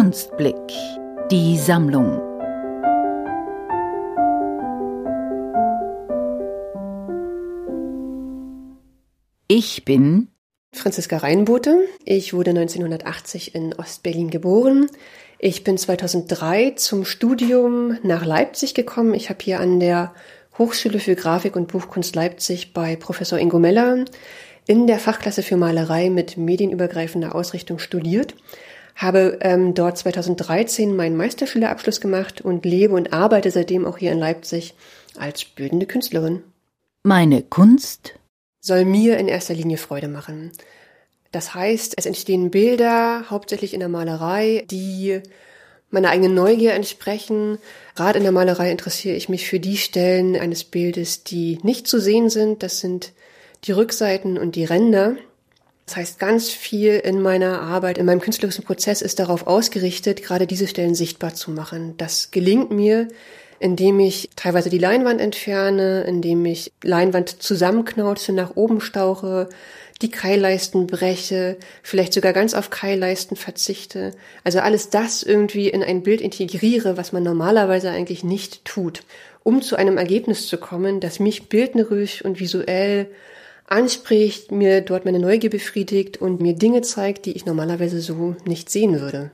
Kunstblick. Die Sammlung. Ich bin Franziska Reinbote. Ich wurde 1980 in Ostberlin geboren. Ich bin 2003 zum Studium nach Leipzig gekommen. Ich habe hier an der Hochschule für Grafik und Buchkunst Leipzig bei Professor Ingo Meller in der Fachklasse für Malerei mit medienübergreifender Ausrichtung studiert, habe ähm, dort 2013 meinen Meisterschülerabschluss gemacht und lebe und arbeite seitdem auch hier in Leipzig als bildende Künstlerin. Meine Kunst soll mir in erster Linie Freude machen. Das heißt, es entstehen Bilder, hauptsächlich in der Malerei, die meiner eigenen Neugier entsprechen. Gerade in der Malerei interessiere ich mich für die Stellen eines Bildes, die nicht zu sehen sind. Das sind die Rückseiten und die Ränder. Das heißt, ganz viel in meiner Arbeit, in meinem künstlerischen Prozess ist darauf ausgerichtet, gerade diese Stellen sichtbar zu machen. Das gelingt mir, indem ich teilweise die Leinwand entferne, indem ich Leinwand zusammenknauze, nach oben stauche, die Keilleisten breche, vielleicht sogar ganz auf Keilleisten verzichte. Also alles das irgendwie in ein Bild integriere, was man normalerweise eigentlich nicht tut, um zu einem Ergebnis zu kommen, das mich bildnerisch und visuell anspricht, mir dort meine Neugier befriedigt und mir Dinge zeigt, die ich normalerweise so nicht sehen würde.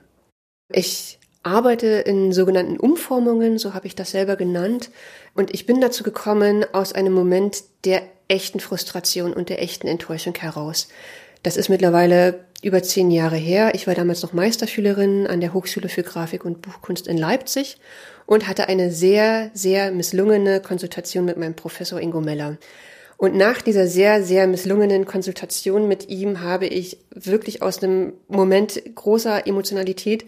Ich arbeite in sogenannten Umformungen, so habe ich das selber genannt, und ich bin dazu gekommen aus einem Moment der echten Frustration und der echten Enttäuschung heraus. Das ist mittlerweile über zehn Jahre her. Ich war damals noch Meisterschülerin an der Hochschule für Grafik und Buchkunst in Leipzig und hatte eine sehr, sehr misslungene Konsultation mit meinem Professor Ingo Meller. Und nach dieser sehr, sehr misslungenen Konsultation mit ihm habe ich wirklich aus einem Moment großer Emotionalität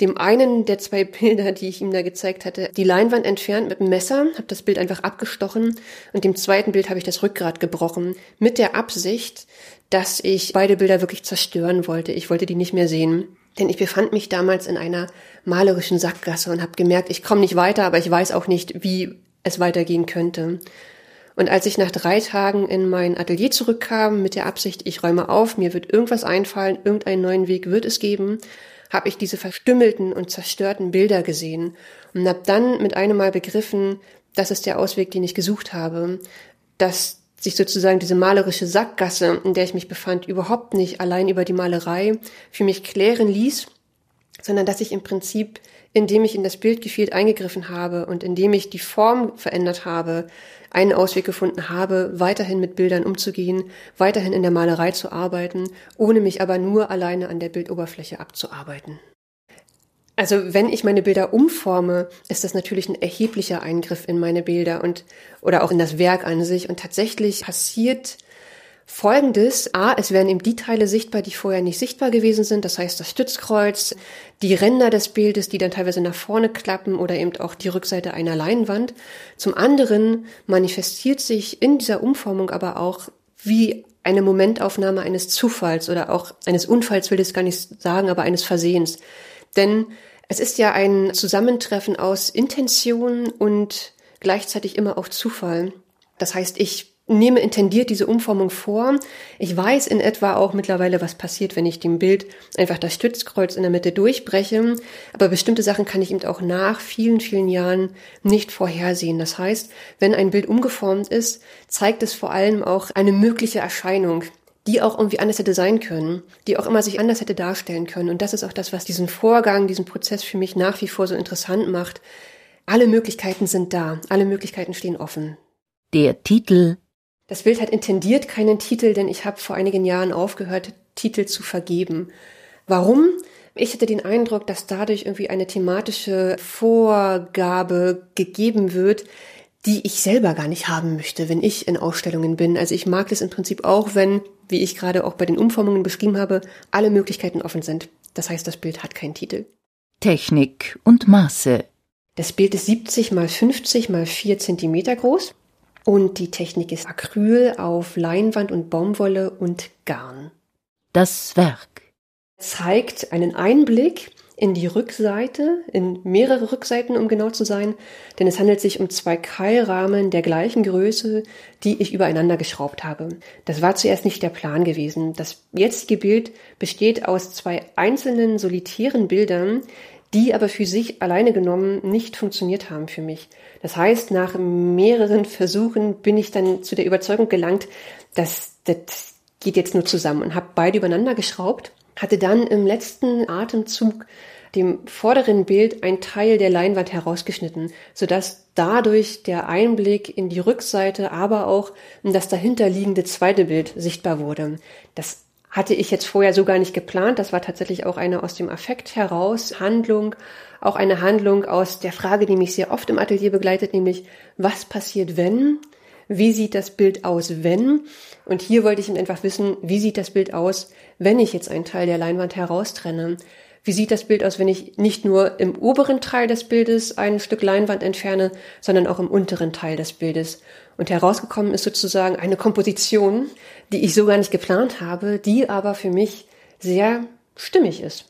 dem einen der zwei Bilder, die ich ihm da gezeigt hatte, die Leinwand entfernt mit dem Messer, habe das Bild einfach abgestochen und dem zweiten Bild habe ich das Rückgrat gebrochen, mit der Absicht, dass ich beide Bilder wirklich zerstören wollte. Ich wollte die nicht mehr sehen. Denn ich befand mich damals in einer malerischen Sackgasse und habe gemerkt, ich komme nicht weiter, aber ich weiß auch nicht, wie es weitergehen könnte. Und als ich nach drei Tagen in mein Atelier zurückkam mit der Absicht, ich räume auf, mir wird irgendwas einfallen, irgendeinen neuen Weg wird es geben, habe ich diese verstümmelten und zerstörten Bilder gesehen und habe dann mit einem Mal begriffen, das ist der Ausweg, den ich gesucht habe, dass sich sozusagen diese malerische Sackgasse, in der ich mich befand, überhaupt nicht allein über die Malerei für mich klären ließ, sondern dass ich im Prinzip, indem ich in das Bildgefiel eingegriffen habe und indem ich die Form verändert habe, einen Ausweg gefunden habe, weiterhin mit Bildern umzugehen, weiterhin in der Malerei zu arbeiten, ohne mich aber nur alleine an der Bildoberfläche abzuarbeiten. Also wenn ich meine Bilder umforme, ist das natürlich ein erheblicher Eingriff in meine Bilder und oder auch in das Werk an sich. Und tatsächlich passiert Folgendes, A, es werden eben die Teile sichtbar, die vorher nicht sichtbar gewesen sind, das heißt das Stützkreuz, die Ränder des Bildes, die dann teilweise nach vorne klappen oder eben auch die Rückseite einer Leinwand. Zum anderen manifestiert sich in dieser Umformung aber auch wie eine Momentaufnahme eines Zufalls oder auch eines Unfalls will ich gar nicht sagen, aber eines Versehens. Denn es ist ja ein Zusammentreffen aus Intention und gleichzeitig immer auch Zufall. Das heißt, ich nehme intendiert diese Umformung vor. Ich weiß in etwa auch mittlerweile, was passiert, wenn ich dem Bild einfach das Stützkreuz in der Mitte durchbreche. Aber bestimmte Sachen kann ich eben auch nach vielen, vielen Jahren nicht vorhersehen. Das heißt, wenn ein Bild umgeformt ist, zeigt es vor allem auch eine mögliche Erscheinung, die auch irgendwie anders hätte sein können, die auch immer sich anders hätte darstellen können. Und das ist auch das, was diesen Vorgang, diesen Prozess für mich nach wie vor so interessant macht. Alle Möglichkeiten sind da, alle Möglichkeiten stehen offen. Der Titel das Bild hat intendiert keinen Titel, denn ich habe vor einigen Jahren aufgehört, Titel zu vergeben. Warum? Ich hatte den Eindruck, dass dadurch irgendwie eine thematische Vorgabe gegeben wird, die ich selber gar nicht haben möchte, wenn ich in Ausstellungen bin. Also ich mag das im Prinzip auch, wenn, wie ich gerade auch bei den Umformungen beschrieben habe, alle Möglichkeiten offen sind. Das heißt, das Bild hat keinen Titel. Technik und Maße. Das Bild ist 70 mal 50 mal 4 Zentimeter groß. Und die Technik ist Acryl auf Leinwand und Baumwolle und Garn. Das Werk zeigt einen Einblick in die Rückseite, in mehrere Rückseiten, um genau zu sein, denn es handelt sich um zwei Keilrahmen der gleichen Größe, die ich übereinander geschraubt habe. Das war zuerst nicht der Plan gewesen. Das jetzige Bild besteht aus zwei einzelnen solitären Bildern, die aber für sich alleine genommen nicht funktioniert haben für mich. Das heißt, nach mehreren Versuchen bin ich dann zu der Überzeugung gelangt, dass das geht jetzt nur zusammen und habe beide übereinander geschraubt, hatte dann im letzten Atemzug dem vorderen Bild ein Teil der Leinwand herausgeschnitten, sodass dadurch der Einblick in die Rückseite, aber auch in das dahinterliegende zweite Bild sichtbar wurde. Das hatte ich jetzt vorher so gar nicht geplant. Das war tatsächlich auch eine aus dem Affekt heraus Handlung, auch eine Handlung aus der Frage, die mich sehr oft im Atelier begleitet, nämlich was passiert, wenn? Wie sieht das Bild aus, wenn? Und hier wollte ich einfach wissen, wie sieht das Bild aus, wenn ich jetzt einen Teil der Leinwand heraustrenne? Wie sieht das Bild aus, wenn ich nicht nur im oberen Teil des Bildes ein Stück Leinwand entferne, sondern auch im unteren Teil des Bildes? Und herausgekommen ist sozusagen eine Komposition, die ich so gar nicht geplant habe, die aber für mich sehr stimmig ist.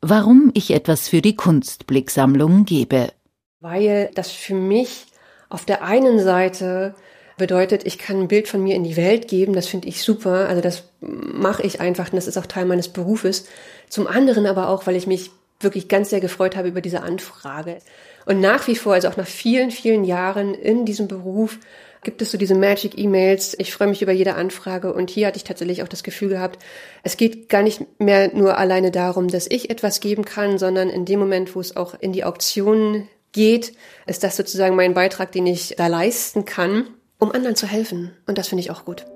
Warum ich etwas für die Kunstblicksammlung gebe. Weil das für mich auf der einen Seite bedeutet, ich kann ein Bild von mir in die Welt geben, das finde ich super, also das mache ich einfach und das ist auch Teil meines Berufes. Zum anderen aber auch, weil ich mich wirklich ganz sehr gefreut habe über diese Anfrage. Und nach wie vor, also auch nach vielen, vielen Jahren in diesem Beruf, gibt es so diese Magic-E-Mails. Ich freue mich über jede Anfrage und hier hatte ich tatsächlich auch das Gefühl gehabt, es geht gar nicht mehr nur alleine darum, dass ich etwas geben kann, sondern in dem Moment, wo es auch in die Auktion geht, ist das sozusagen mein Beitrag, den ich da leisten kann, um anderen zu helfen. Und das finde ich auch gut.